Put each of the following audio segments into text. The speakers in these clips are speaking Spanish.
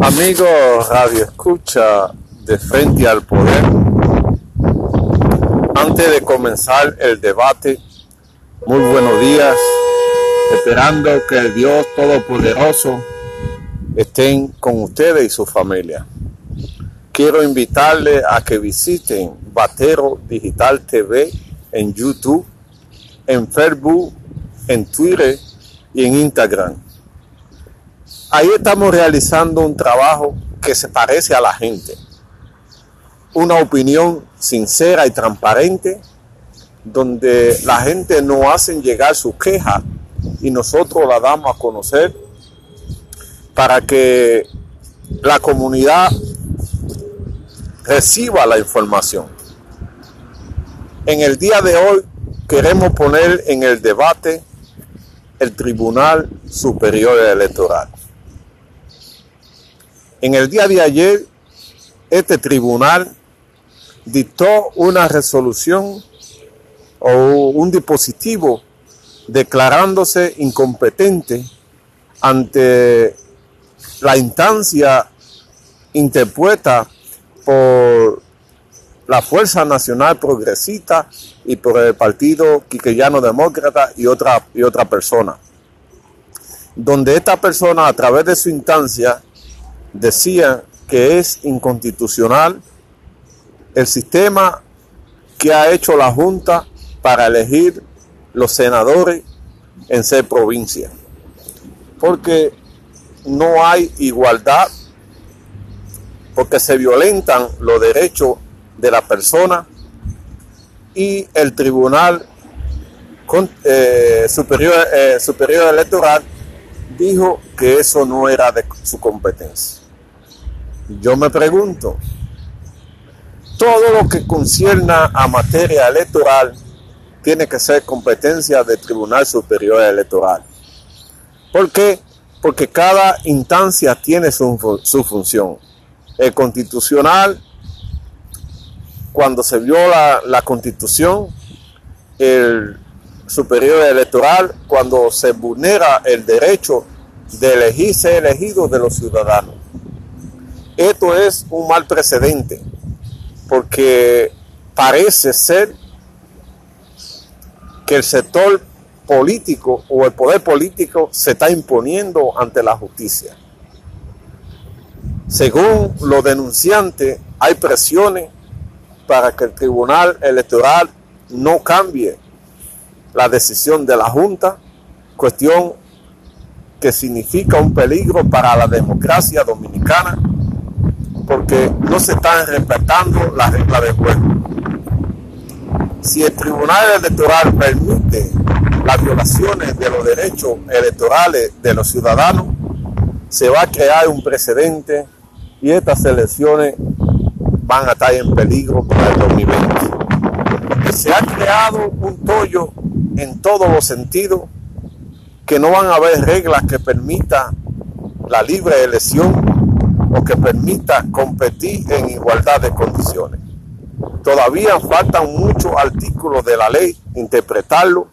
Amigo Radio Escucha de Frente al Poder, antes de comenzar el debate, muy buenos días, esperando que el Dios Todopoderoso estén con ustedes y su familia. Quiero invitarles a que visiten Batero Digital TV en YouTube, en Facebook, en Twitter y en Instagram Ahí estamos realizando un trabajo que se parece a la gente. Una opinión sincera y transparente donde la gente no hacen llegar su queja y nosotros la damos a conocer para que la comunidad reciba la información. En el día de hoy queremos poner en el debate el Tribunal Superior Electoral. En el día de ayer, este tribunal dictó una resolución o un dispositivo declarándose incompetente ante la instancia interpuesta por la Fuerza Nacional Progresista y por el Partido Quiqueyano Demócrata y otra, y otra persona. Donde esta persona, a través de su instancia, decía que es inconstitucional el sistema que ha hecho la Junta para elegir los senadores en ser provincia. Porque no hay igualdad, porque se violentan los derechos de la persona y el Tribunal eh, Superior, eh, Superior Electoral dijo que eso no era de su competencia. Yo me pregunto, todo lo que concierna a materia electoral tiene que ser competencia del Tribunal Superior Electoral. ¿Por qué? Porque cada instancia tiene su, su función. El constitucional, cuando se viola la constitución, el superior electoral, cuando se vulnera el derecho de elegir, ser elegido de los ciudadanos. Esto es un mal precedente porque parece ser que el sector político o el poder político se está imponiendo ante la justicia. Según los denunciantes, hay presiones para que el Tribunal Electoral no cambie la decisión de la Junta, cuestión que significa un peligro para la democracia dominicana porque no se están respetando las reglas del juego. Si el Tribunal Electoral permite las violaciones de los derechos electorales de los ciudadanos, se va a crear un precedente y estas elecciones van a estar en peligro para el 2020. Se ha creado un tollo en todos los sentidos que no van a haber reglas que permitan la libre elección o que permita competir en igualdad de condiciones. Todavía faltan muchos artículos de la ley, interpretarlo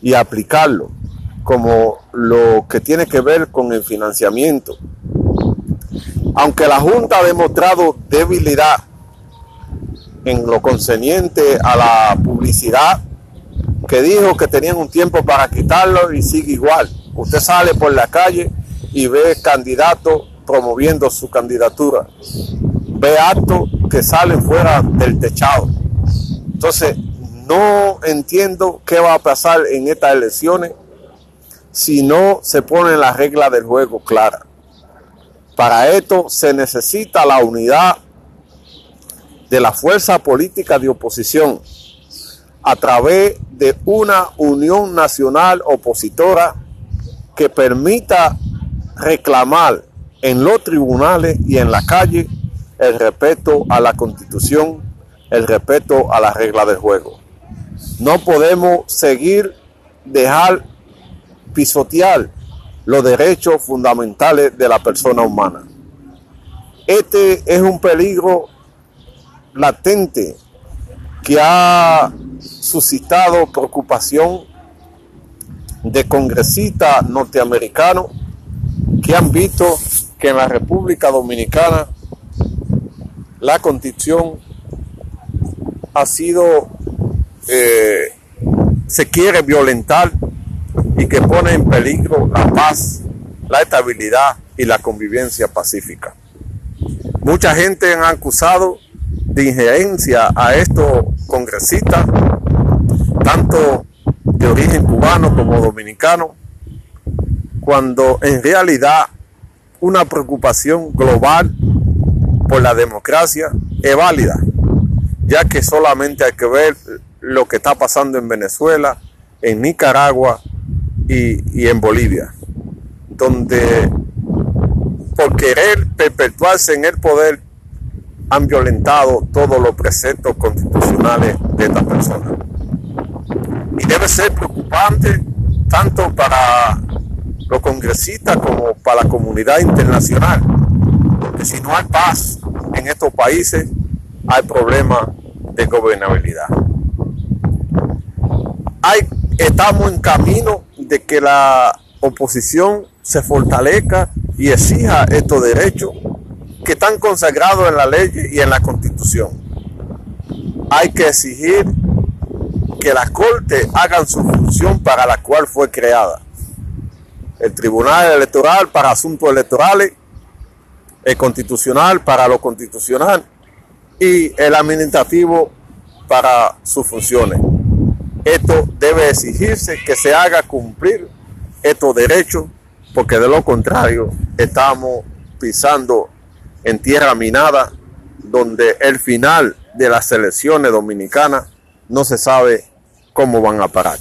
y aplicarlo, como lo que tiene que ver con el financiamiento. Aunque la Junta ha demostrado debilidad en lo concerniente a la publicidad, que dijo que tenían un tiempo para quitarlo y sigue igual. Usted sale por la calle y ve candidatos promoviendo su candidatura. Ve actos que salen fuera del techado. Entonces, no entiendo qué va a pasar en estas elecciones si no se ponen las reglas del juego claras. Para esto se necesita la unidad de la fuerza política de oposición a través de una unión nacional opositora que permita reclamar en los tribunales y en la calle el respeto a la constitución, el respeto a las reglas del juego. No podemos seguir dejar pisotear los derechos fundamentales de la persona humana. Este es un peligro latente que ha suscitado preocupación de congresistas norteamericanos que han visto que en la República Dominicana la constitución ha sido, eh, se quiere violentar y que pone en peligro la paz, la estabilidad y la convivencia pacífica. Mucha gente ha acusado de injerencia a estos congresistas, tanto de origen cubano como dominicano, cuando en realidad una preocupación global por la democracia es válida, ya que solamente hay que ver lo que está pasando en Venezuela, en Nicaragua y, en Bolivia, donde por querer perpetuarse en el poder han violentado todos los preceptos constitucionales de esta persona. Y debe ser preocupante tanto para los congresistas como para la comunidad internacional, porque si no hay paz en estos países, hay problemas de gobernabilidad. Hay, estamos en camino de que la oposición se fortalezca y exija estos derechos que están consagrados en la ley y en la constitución. Hay que exigir que la Corte hagan su función para la cual fue creada. El Tribunal Electoral para asuntos electorales, el Constitucional para lo constitucional y el Administrativo para sus funciones. Esto debe exigirse que se haga cumplir estos derechos porque de lo contrario estamos pisando en tierra minada, donde el final de las elecciones dominicanas no se sabe cómo van a parar.